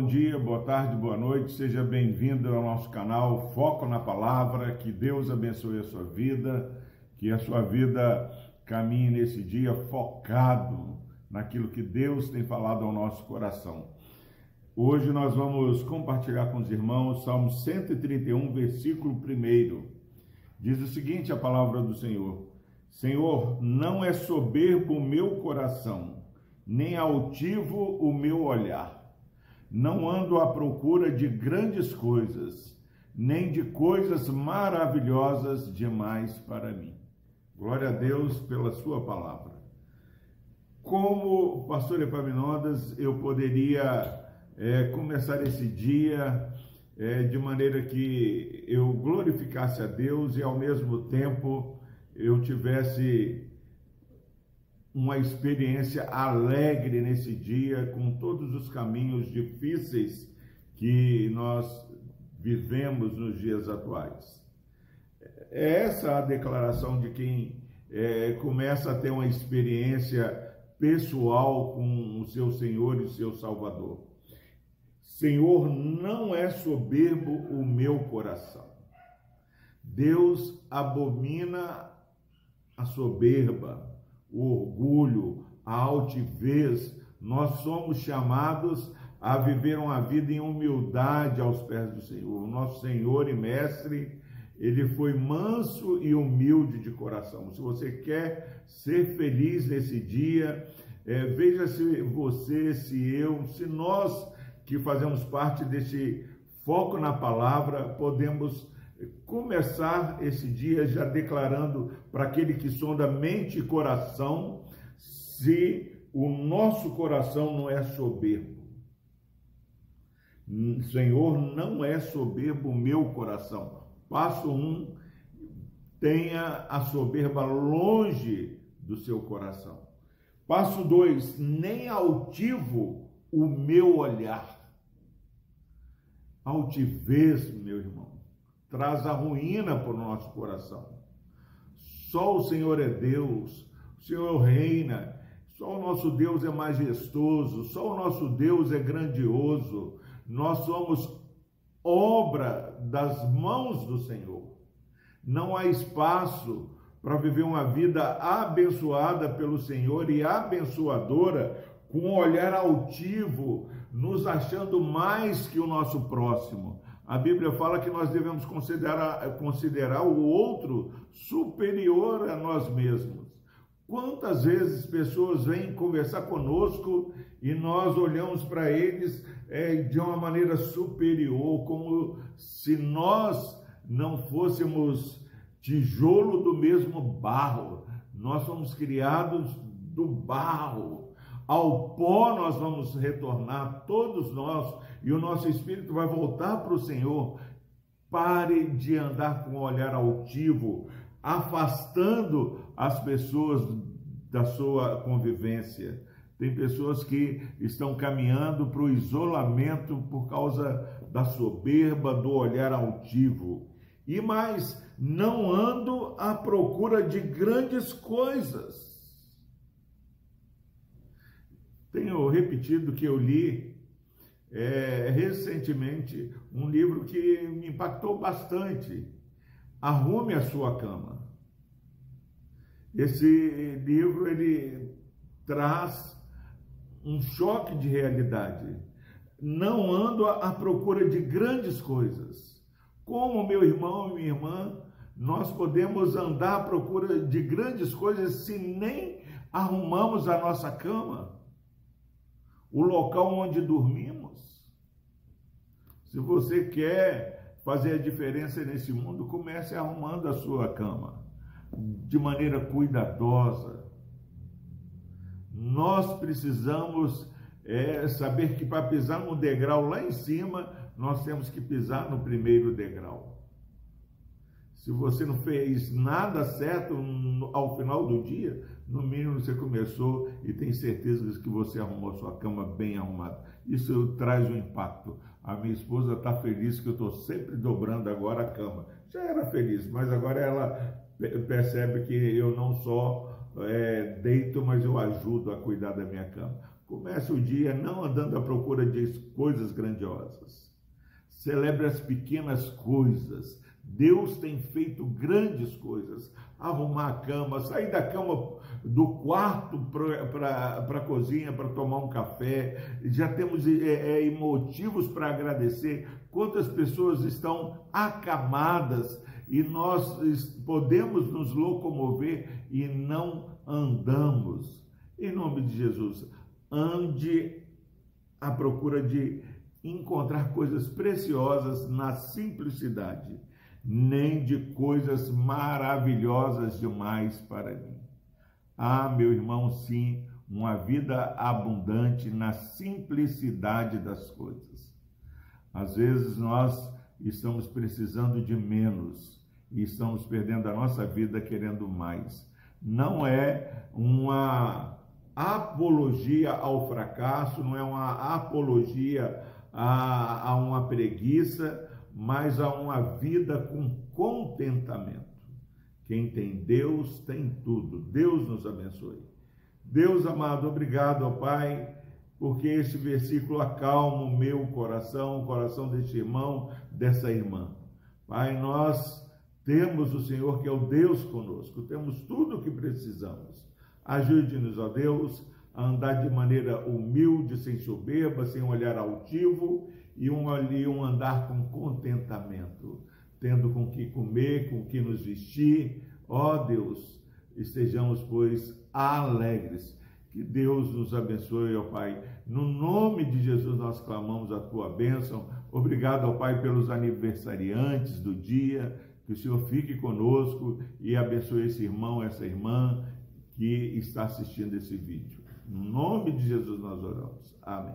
bom dia, boa tarde, boa noite, seja bem-vindo ao nosso canal Foco na Palavra, que Deus abençoe a sua vida, que a sua vida caminhe nesse dia focado naquilo que Deus tem falado ao nosso coração. Hoje nós vamos compartilhar com os irmãos Salmo 131, versículo 1. Diz o seguinte: a palavra do Senhor: Senhor, não é soberbo o meu coração, nem altivo o meu olhar. Não ando à procura de grandes coisas, nem de coisas maravilhosas demais para mim. Glória a Deus pela sua palavra. Como pastor Epaminondas, eu poderia é, começar esse dia é, de maneira que eu glorificasse a Deus e ao mesmo tempo eu tivesse uma experiência alegre nesse dia, com todos os caminhos difíceis que nós vivemos nos dias atuais. É essa a declaração de quem é, começa a ter uma experiência pessoal com o seu Senhor e o seu Salvador. Senhor, não é soberbo o meu coração. Deus abomina a soberba, o orgulho, a altivez. Nós somos chamados a viver uma vida em humildade aos pés do Senhor. O nosso Senhor e Mestre, ele foi manso e humilde de coração. Se você quer ser feliz nesse dia, é, veja se você, se eu, se nós que fazemos parte desse foco na palavra, podemos começar esse dia já declarando para aquele que sonda mente e coração se o nosso coração não é soberbo. Senhor, não é soberbo o meu coração. Passo um, tenha a soberba longe do seu coração. Passo dois, nem altivo o meu olhar. Altivez, meu irmão traz a ruína para o nosso coração. Só o Senhor é Deus, o Senhor reina, só o nosso Deus é majestoso, só o nosso Deus é grandioso. Nós somos obra das mãos do Senhor. Não há espaço para viver uma vida abençoada pelo Senhor e abençoadora com um olhar altivo, nos achando mais que o nosso próximo a Bíblia fala que nós devemos considerar, considerar o outro superior a nós mesmos. Quantas vezes pessoas vêm conversar conosco e nós olhamos para eles é, de uma maneira superior, como se nós não fôssemos tijolo do mesmo barro. Nós somos criados do barro. Ao pó nós vamos retornar, todos nós, e o nosso espírito vai voltar para o Senhor. Pare de andar com um olhar altivo, afastando as pessoas da sua convivência. Tem pessoas que estão caminhando para o isolamento por causa da soberba, do olhar altivo. E mais, não ando à procura de grandes coisas tenho repetido que eu li é, recentemente um livro que me impactou bastante. Arrume a sua cama. Esse livro ele traz um choque de realidade. Não ando à procura de grandes coisas. Como meu irmão e minha irmã, nós podemos andar à procura de grandes coisas se nem arrumamos a nossa cama o local onde dormimos. Se você quer fazer a diferença nesse mundo, comece arrumando a sua cama de maneira cuidadosa. Nós precisamos é, saber que para pisar no degrau lá em cima, nós temos que pisar no primeiro degrau. Se você não fez nada certo ao final do dia, no mínimo você começou e tem certeza que você arrumou sua cama bem arrumada. Isso traz um impacto. A minha esposa está feliz que eu estou sempre dobrando agora a cama. Já era feliz, mas agora ela percebe que eu não só é, deito, mas eu ajudo a cuidar da minha cama. Comece o dia não andando à procura de coisas grandiosas. Celebre as pequenas coisas. Deus tem feito grandes coisas. Arrumar a cama, sair da cama do quarto para a cozinha para tomar um café. Já temos é, é, motivos para agradecer. Quantas pessoas estão acamadas e nós podemos nos locomover e não andamos. Em nome de Jesus, ande à procura de encontrar coisas preciosas na simplicidade, nem de coisas maravilhosas demais para mim. Ah, meu irmão, sim, uma vida abundante na simplicidade das coisas. Às vezes nós estamos precisando de menos e estamos perdendo a nossa vida querendo mais. Não é uma apologia ao fracasso, não é uma apologia a, a uma preguiça, mas a uma vida com contentamento. Quem tem Deus tem tudo. Deus nos abençoe. Deus amado, obrigado, ó Pai, porque este versículo acalma o meu coração, o coração deste irmão, dessa irmã. Pai, nós temos o Senhor que é o Deus conosco, temos tudo o que precisamos. Ajude-nos, ó Deus, a andar de maneira humilde, sem soberba, sem olhar altivo e um, ali, um andar com contentamento, tendo com que comer, com que nos vestir. Ó Deus, estejamos, pois, alegres. Que Deus nos abençoe, ó Pai. No nome de Jesus nós clamamos a tua bênção. Obrigado, ó Pai, pelos aniversariantes do dia. Que o Senhor fique conosco e abençoe esse irmão, essa irmã que está assistindo esse vídeo. No nome de Jesus nós oramos. Amém.